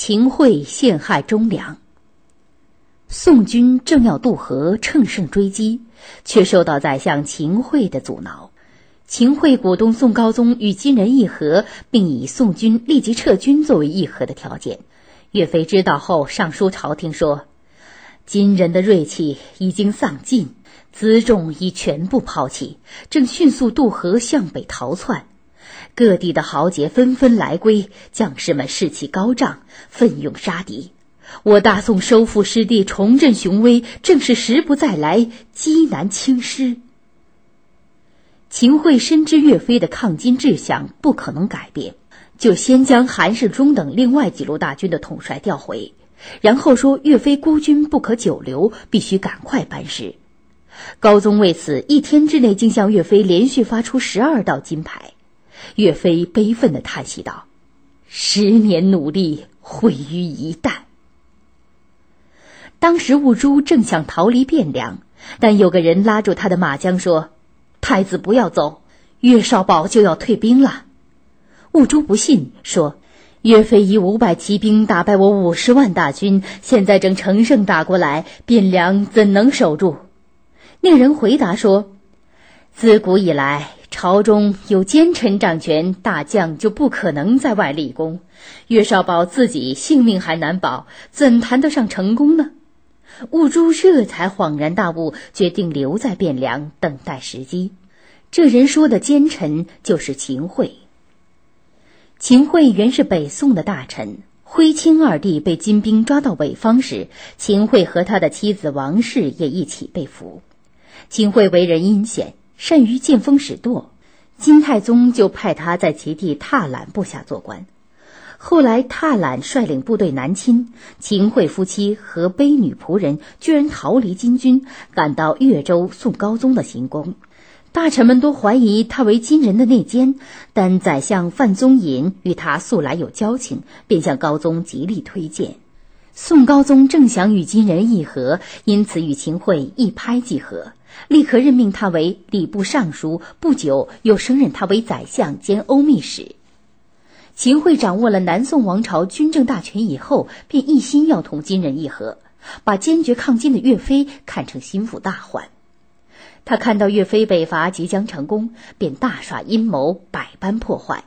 秦桧陷害忠良。宋军正要渡河乘胜追击，却受到宰相秦桧的阻挠。秦桧鼓动宋高宗与金人议和，并以宋军立即撤军作为议和的条件。岳飞知道后，上书朝廷说：“金人的锐气已经丧尽，辎重已全部抛弃，正迅速渡河向北逃窜。各地的豪杰纷纷来归，将士们士气高涨，奋勇杀敌。我大宋收复失地，重振雄威，正是时不再来，机难轻失。”秦桧深知岳飞的抗金志向不可能改变，就先将韩世忠等另外几路大军的统帅调回，然后说岳飞孤军不可久留，必须赶快班师。高宗为此一天之内竟向岳飞连续发出十二道金牌。岳飞悲愤地叹息道：“十年努力毁于一旦。”当时兀术正想逃离汴梁，但有个人拉住他的马缰说。太子不要走，岳少保就要退兵了。兀术不信，说：“岳飞以五百骑兵打败我五十万大军，现在正乘胜打过来，汴梁怎能守住？”那人回答说：“自古以来，朝中有奸臣掌权，大将就不可能在外立功。岳少保自己性命还难保，怎谈得上成功呢？”兀术这才恍然大悟，决定留在汴梁等待时机。这人说的奸臣就是秦桧。秦桧原是北宋的大臣，徽钦二帝被金兵抓到北方时，秦桧和他的妻子王氏也一起被俘。秦桧为人阴险，善于见风使舵，金太宗就派他在其弟踏懒部下做官。后来，踏懒率领部队南侵，秦桧夫妻和卑女仆人居然逃离金军，赶到越州宋高宗的行宫。大臣们都怀疑他为金人的内奸，但宰相范宗尹与他素来有交情，便向高宗极力推荐。宋高宗正想与金人议和，因此与秦桧一拍即合，立刻任命他为礼部尚书。不久，又升任他为宰相兼欧密使。秦桧掌握了南宋王朝军政大权以后，便一心要同金人议和，把坚决抗金的岳飞看成心腹大患。他看到岳飞北伐即将成功，便大耍阴谋，百般破坏，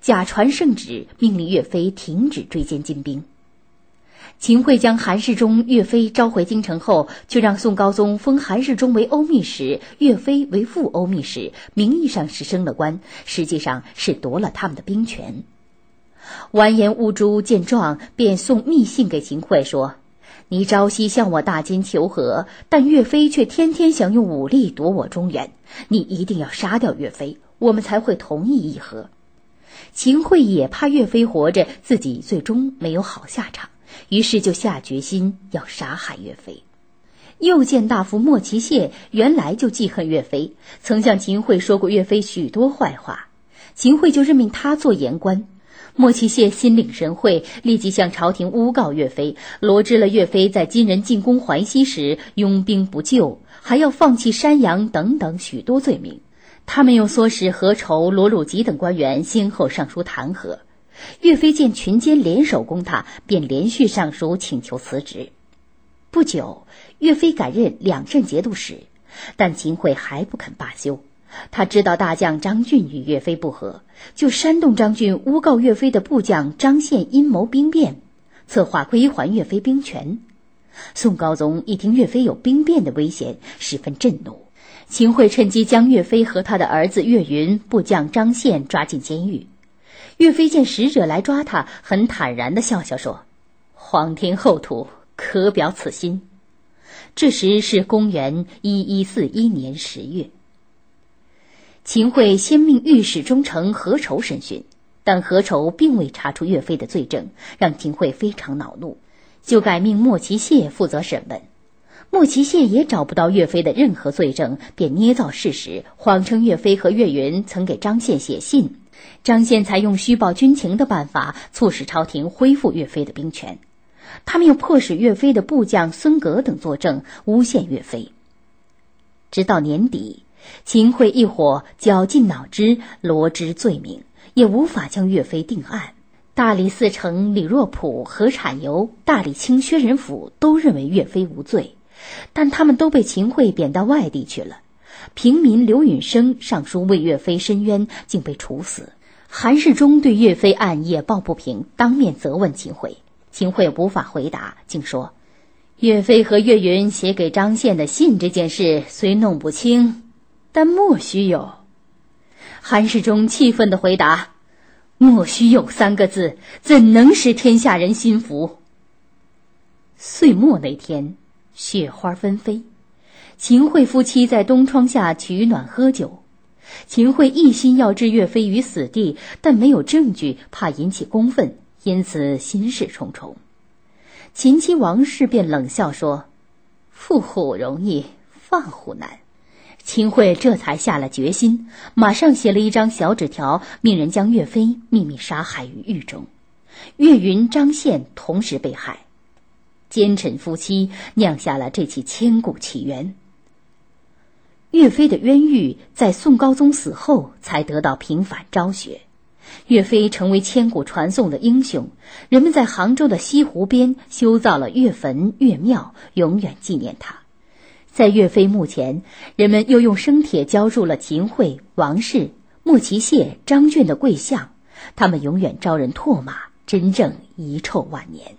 假传圣旨，命令岳飞停止追歼金兵。秦桧将韩世忠、岳飞召回京城后，却让宋高宗封韩世忠为欧密使，岳飞为副欧密使，名义上是升了官，实际上是夺了他们的兵权。完颜兀术见状，便送密信给秦桧说：“你朝夕向我大金求和，但岳飞却天天想用武力夺我中原。你一定要杀掉岳飞，我们才会同意议和。”秦桧也怕岳飞活着，自己最终没有好下场，于是就下决心要杀害岳飞。右见大夫莫奇谢原来就记恨岳飞，曾向秦桧说过岳飞许多坏话，秦桧就任命他做言官。莫奇谢心领神会，立即向朝廷诬告岳飞，罗织了岳飞在金人进攻淮西时拥兵不救，还要放弃山阳等等许多罪名。他们又唆使何愁、罗汝吉等官员先后上书弹劾岳飞。见群奸联手攻他，便连续上书请求辞职。不久，岳飞改任两镇节度使，但秦桧还不肯罢休。他知道大将张俊与岳飞不和，就煽动张俊诬告岳飞的部将张宪阴谋兵变，策划归还岳飞兵权。宋高宗一听岳飞有兵变的危险，十分震怒。秦桧趁机将岳飞和他的儿子岳云、部将张宪抓进监狱。岳飞见使者来抓他，很坦然地笑笑说：“皇天厚土，可表此心。”这时是公元一一四一年十月。秦桧先命御史中丞何愁审讯，但何愁并未查出岳飞的罪证，让秦桧非常恼怒，就改命莫奇谢负责审问。莫奇谢也找不到岳飞的任何罪证，便捏造事实，谎称岳飞和岳云曾给张宪写信，张宪才用虚报军情的办法，促使朝廷恢复岳飞的兵权。他们又迫使岳飞的部将孙革等作证，诬陷岳飞。直到年底。秦桧一伙绞尽脑汁罗织罪名，也无法将岳飞定案。大理寺丞李若甫、何产游、大理卿薛仁甫都认为岳飞无罪，但他们都被秦桧贬到外地去了。平民刘允生上书为岳飞申冤，竟被处死。韩世忠对岳飞案也抱不平，当面责问秦桧。秦桧无法回答，竟说：“岳飞和岳云写给张宪的信这件事虽弄不清，但莫须有。”韩世忠气愤地回答。莫须有三个字，怎能使天下人心服？岁末那天，雪花纷飞，秦桧夫妻在东窗下取暖喝酒。秦桧一心要置岳飞于死地，但没有证据，怕引起公愤，因此心事重重。秦妻王氏便冷笑说：“缚虎容易，放虎难。”秦桧这才下了决心，马上写了一张小纸条，命人将岳飞秘密杀害于狱中。岳云、张宪同时被害，奸臣夫妻酿下了这起千古奇冤。岳飞的冤狱在宋高宗死后才得到平反昭雪，岳飞成为千古传颂的英雄。人们在杭州的西湖边修造了岳坟、岳庙，永远纪念他。在岳飞墓前，人们又用生铁浇筑了秦桧、王氏、莫其谢、张俊的跪像，他们永远招人唾骂，真正遗臭万年。